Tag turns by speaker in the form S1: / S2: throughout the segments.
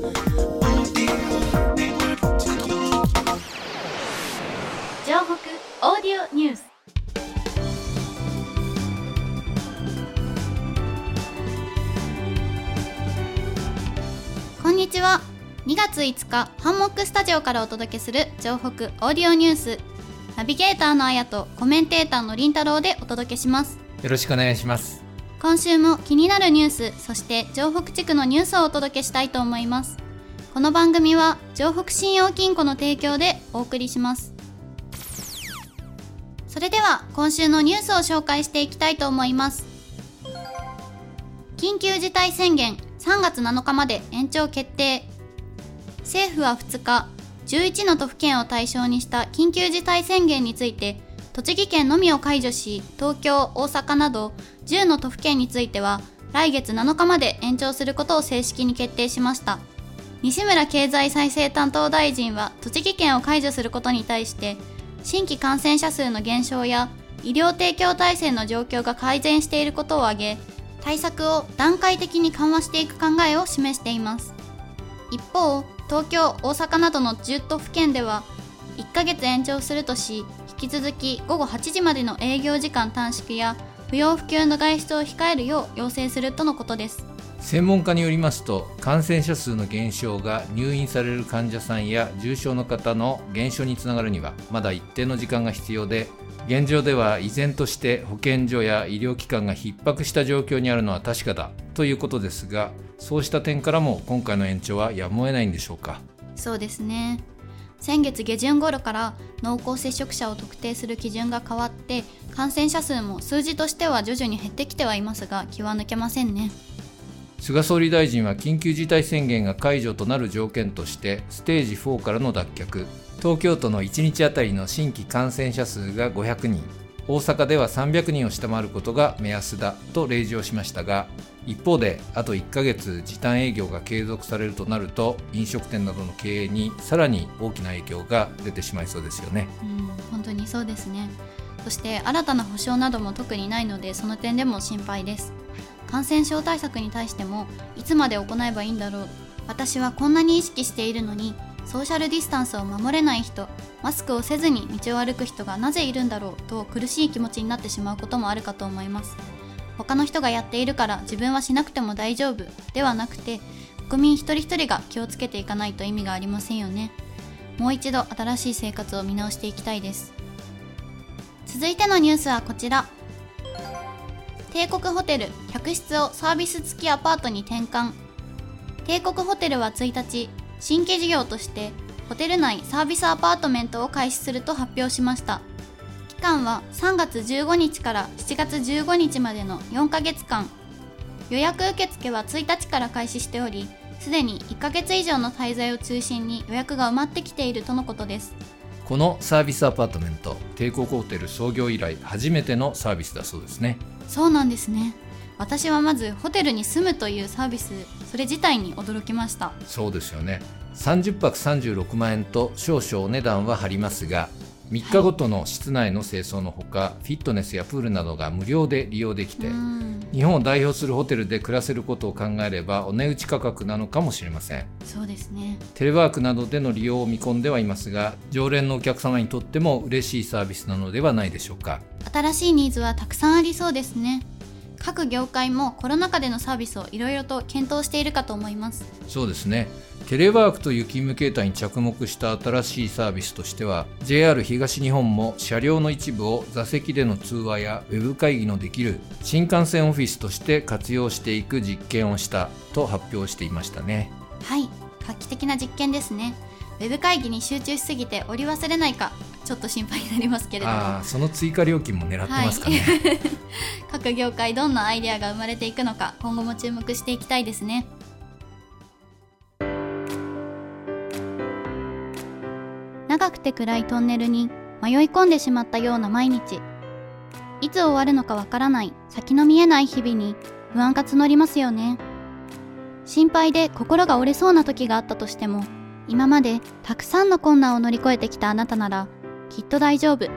S1: オーディオニュース。こんにちは。2月5日ハンモックスタジオからお届けする城北オーディオニュース。ナビゲーターのあやとコメンテーターのりんたろうでお届けします。
S2: よろしくお願いします
S1: 今週も気になるニュースそして城北地区のニュースをお届けしたいと思います。この番組は城北信用金庫の提供でお送りします。それでは今週のニュースを紹介していきたいと思います。緊急事態宣言3月7日まで延長決定。政府は2日11の都府県を対象にした緊急事態宣言について栃木県のみを解除し東京大阪など10の都府県については来月7日まで延長することを正式に決定しました。西村経済再生担当大臣は栃木県を解除することに対して新規感染者数の減少や医療提供体制の状況が改善していることを挙げ対策を段階的に緩和していく考えを示しています。一方東京大阪などの10都府県では1ヶ月延長するとしき続き午後8時までの営業時間短縮や不要不急の外出を控えるよう要請するとのことです。
S2: 専門家によりますと感染者数の減少が入院される患者さんや重症の方の減少につながるにはまだ一定の時間が必要で現状では依然として保健所や医療機関が逼迫した状況にあるのは確かだということですがそうした点からも今回の延長はやむを得ないんでしょうか。
S1: そうですね先月下旬頃から濃厚接触者を特定する基準が変わって感染者数も数字としては徐々に減ってきてはいますが気は抜けませんね。
S2: 菅総理大臣は緊急事態宣言が解除となる条件としてステージ4からの脱却。東京都の1日あたりの新規感染者数が500人。大阪では300人を下回ることが目安だと例示をしましたが一方であと1ヶ月時短営業が継続されるとなると飲食店などの経営にさらに大きな影響が出てしまいそうですよね。
S1: うん本当にそうですね。そして新たな保証なども特にないのでその点でも心配です。感染症対策に対してもいつまで行えばいいんだろう。私はこんなに意識しているのにソーシャルディスタンスを守れない人マスクをせずに道を歩く人がなぜいるんだろうと苦しい気持ちになってしまうこともあるかと思います。他の人がやっているから自分はしなくても大丈夫ではなくて国民一人一人が気をつけていかないと意味がありませんよね。もう一度新しい生活を見直していきたいです。続いてのニュースはこちら。帝国ホテル客室をサービス付きアパートに転換。帝国ホテルは1日新規事業としてホテル内サービスアパートメントを開始すると発表しました。間は3月15日から7月15日までの4ヶ月間。予約受付は1日から開始しておりすでに1ヶ月以上の滞在を中心に予約が埋まってきているとのことです。
S2: このサービスアパートメント帝国ホテル創業以来初めてのサービスだそうですね。
S1: そうなんですね。私はまずホテルに住むというサービスそれ自体に驚きました。
S2: そうですよね。30泊36万円と少々お値段は張りますが3日ごとの室内の清掃のほか、フィットネスやプールなどが無料で利用できて
S1: うん。
S2: 日本を代表するホテルで暮らせることを考えればお値打ち価格なのかもしれません。
S1: そうですね。
S2: テレワークなどでの利用を見込んではいますが常連のお客様にとっても嬉しいサービスなのではないでしょうか。
S1: 新しいニーズはたくさんありそうですね各業界もコロナ禍でのサービスをいろいろと検討しているかと思います。
S2: そうですね。テレワークという勤務形態に着目した新しいサービスとしては JR 東日本も車両の一部を座席での通話やウェブ会議のできる新幹線オフィスとして活用していく実験をしたと発表していましたね。
S1: はい。画期的な実験ですねウェブ会議に集中しすぎて折り忘れないかちょっと心配になりますけれども。
S2: その追加料金も狙ってますかね、
S1: 各業界どんなアイデアが生まれていくのか今後も注目していきたいですね。長くて暗いトンネルに迷い込んでしまったような毎日。いつ終わるのかわからない先の見えない日々に不安が募りますよね。心配で心が折れそうな時があったとしても今までたくさんの困難を乗り越えてきたあなたならきっと大丈夫。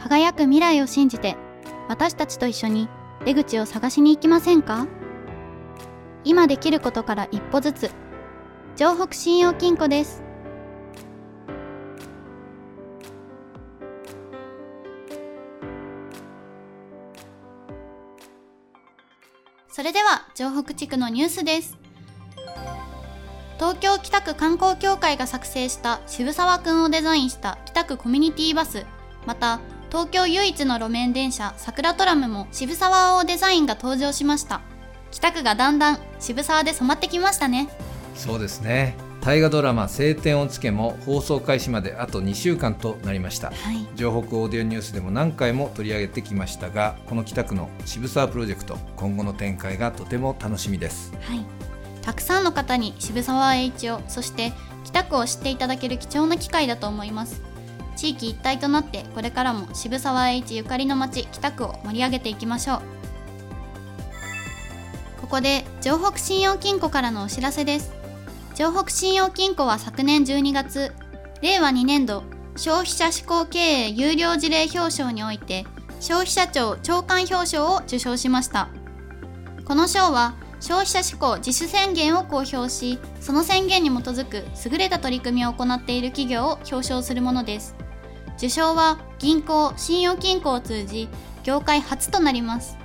S1: 輝く未来を信じて私たちと一緒に出口を探しに行きませんか？今できることから一歩ずつ。城北信用金庫です。それでは城北地区のニュースです。東京北区観光協会が作成した渋沢くんをデザインした北区コミュニティバス。また東京唯一の路面電車桜トラムも渋沢をデザインが登場しました。北区がだんだん渋沢で染まってきましたね。
S2: そうですね。大河ドラマ「晴天をつけ」も放送開始まであと2週間となりました、はい、城北オーディオニュースでも何回も取り上げてきましたがこの北区の渋沢プロジェクト今後の展開がとても楽しみです、
S1: はい、たくさんの方に渋沢栄一をそして北区を知っていただける貴重な機会だと思います。地域一体となってこれからも渋沢栄一ゆかりの町北区を盛り上げていきましょう。ここで城北信用金庫からのお知らせです。城北信用金庫は昨年12月令和2年度消費者志向経営優良事例表彰において消費者庁長官表彰を受賞しました。この賞は消費者志向自主宣言を公表しその宣言に基づく優れた取り組みを行っている企業を表彰するものです。受賞は銀行信用金庫を通じ業界初となります。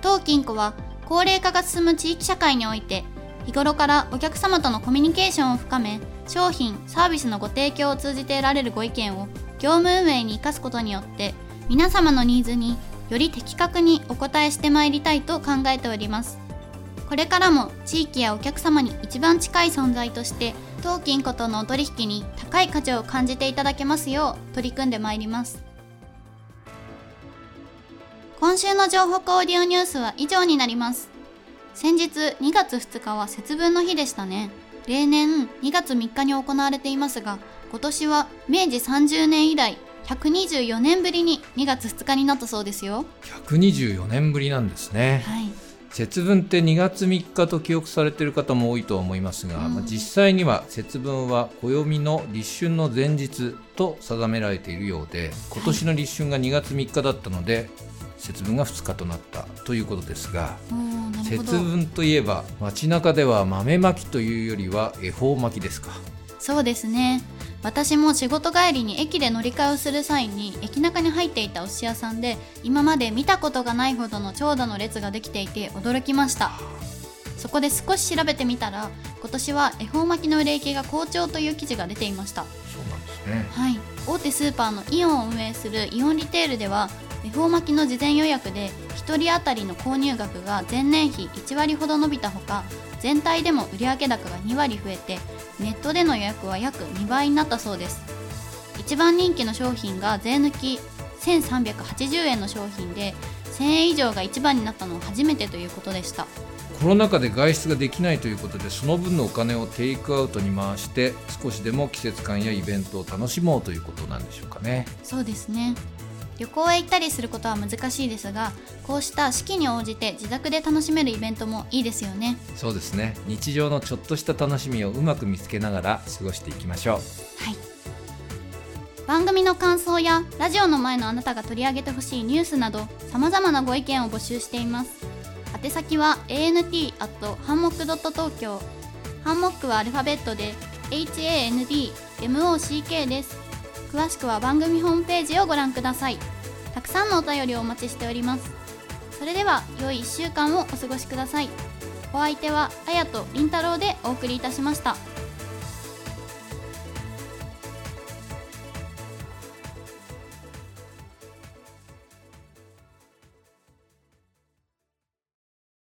S1: 当金庫は高齢化が進む地域社会において日頃からお客様とのコミュニケーションを深め商品サービスのご提供を通じて得られるご意見を業務運営に生かすことによって皆様のニーズにより的確にお答えしてまいりたいと考えております。これからも地域やお客様に一番近い存在として当金庫とのお取引に高い価値を感じていただけますよう取り組んでまいります。今週の情報オーディオニュースは以上になります。先日2月2日は節分の日でしたね。例年2月3日に行われていますが今年は明治30年以来124年ぶりに2月2日になったそうですよ。
S2: 124年ぶりなんですね。はい節分って2月3日と記憶されている方も多いと思いますが、うん、まあ、実際には節分は暦の立春の前日と定められているようで今年の立春が2月3日だったので、はい、節分が2日となったということですが節分といえば街中では豆まきというよりは恵方巻きですか。
S1: そうですね私も仕事帰りに駅で乗り換えをする際に駅中に入っていたお寿司屋さんで今まで見たことがないほどの長蛇の列ができていて驚きました。そこで少し調べてみたら今年は恵方巻きの売れ行きが好調という記事が出ていました。
S2: そうなんですね。
S1: はい。大手スーパーのイオンを運営するイオンリテールでは恵方巻きの事前予約で1人当たりの購入額が前年比1割ほど伸びたほか全体でも売上高が2割増えてネットでの予約は約2倍になったそうです。一番人気の商品が税抜き1380円の商品で1000円以上が一番になったのは初めてということでした。
S2: コロナ禍で外出ができないということでその分のお金をテイクアウトに回して少しでも季節感やイベントを楽しもうということなんでしょうかね。
S1: そうですね旅行へ行ったりすることは難しいですがこうした四季に応じて自宅で楽しめるイベントもいいですよね。
S2: そうですね。日常のちょっとした楽しみをうまく見つけながら過ごしていきましょう。
S1: はい。番組の感想やラジオの前のあなたが取り上げてほしいニュースなどさまざまなご意見を募集しています。宛先は ant ハンモック東京。ハンモックはアルファベットで HANDMOCK です詳しくは番組ホームページをご覧ください。たくさんのお便りをお待ちしております。それでは良い1週間をお過ごしください。お相手はあやとりんたろうでお送りいたしました。